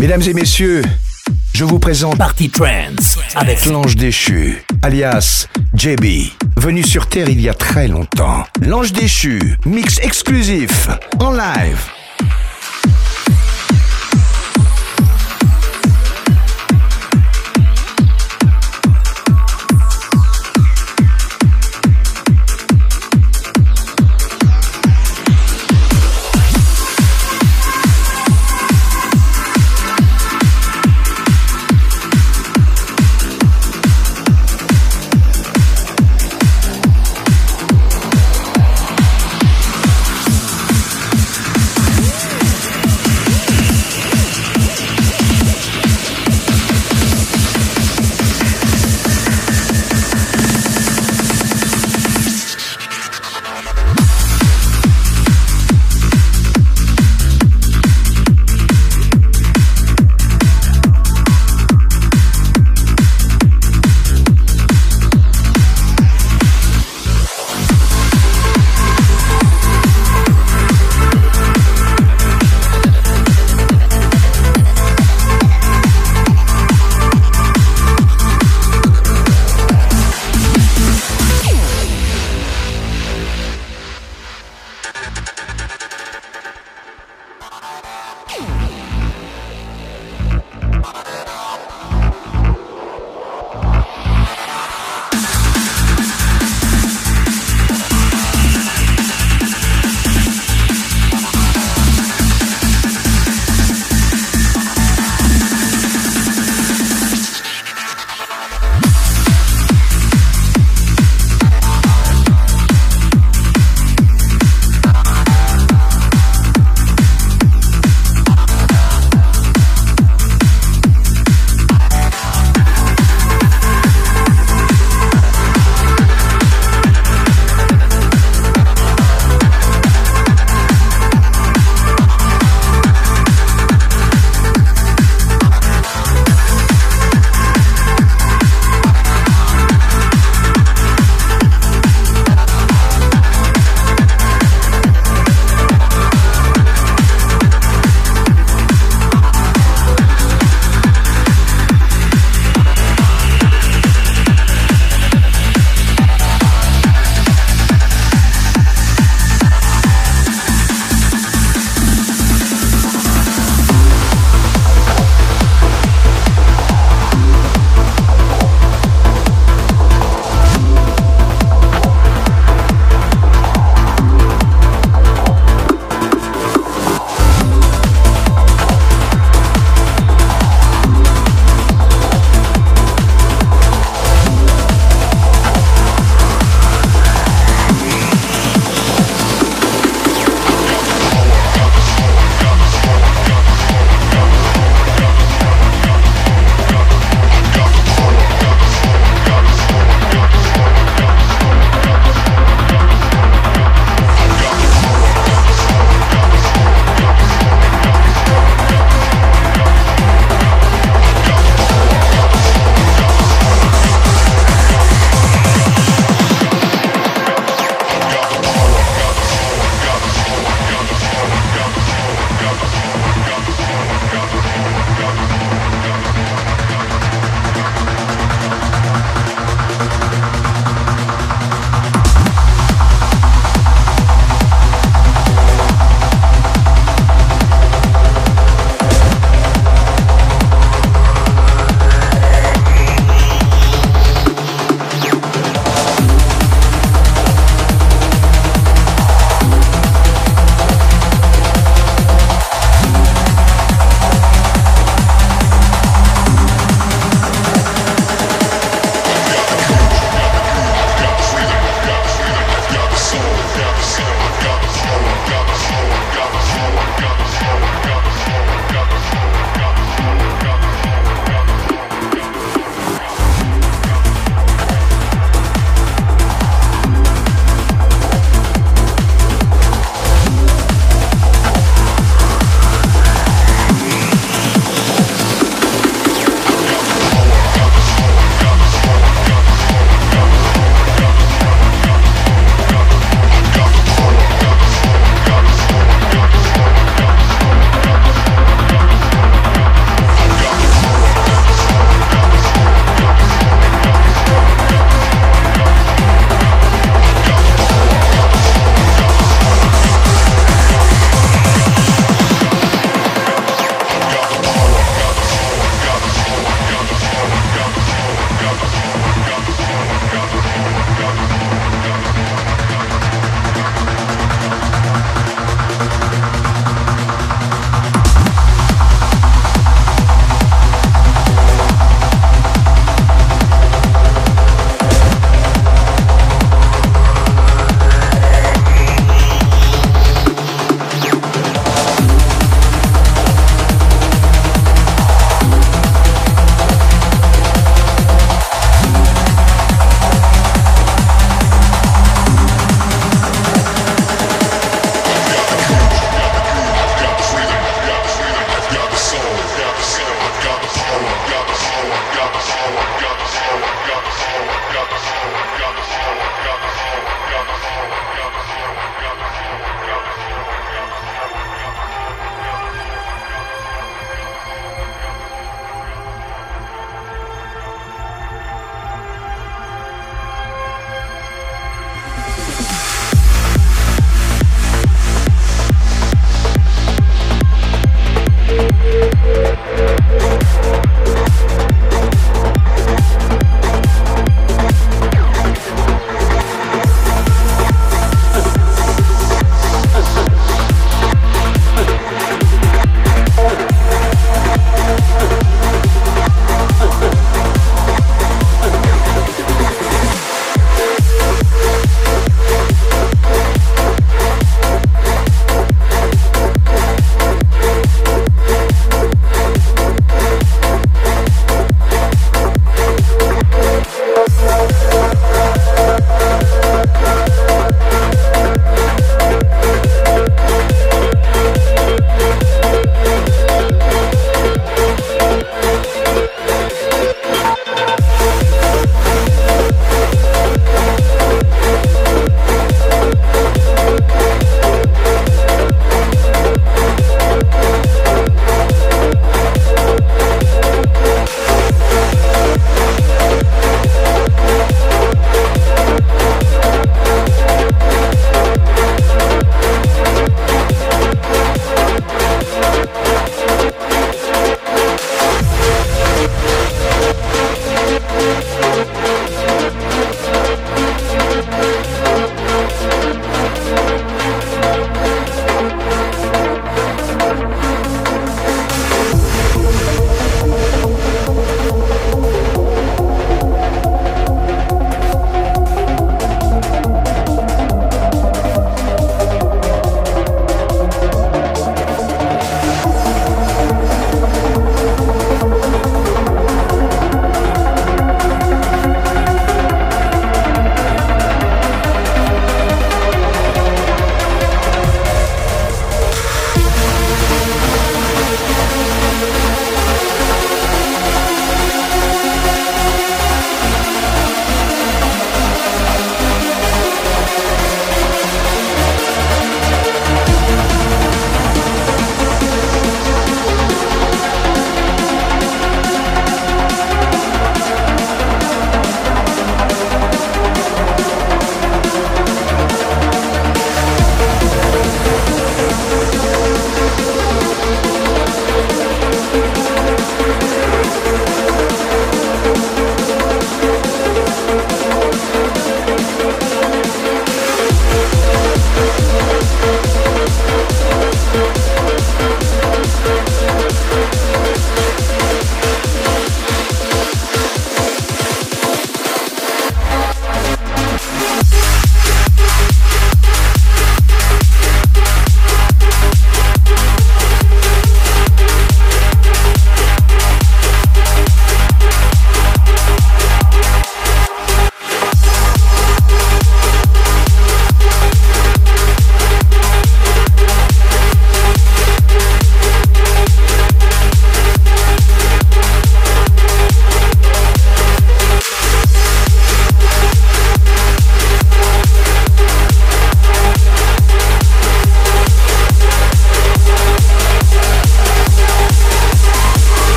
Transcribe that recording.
Mesdames et messieurs, je vous présente Party Trance avec l'ange déchu, alias JB, venu sur Terre il y a très longtemps. L'ange déchu, mix exclusif, en live.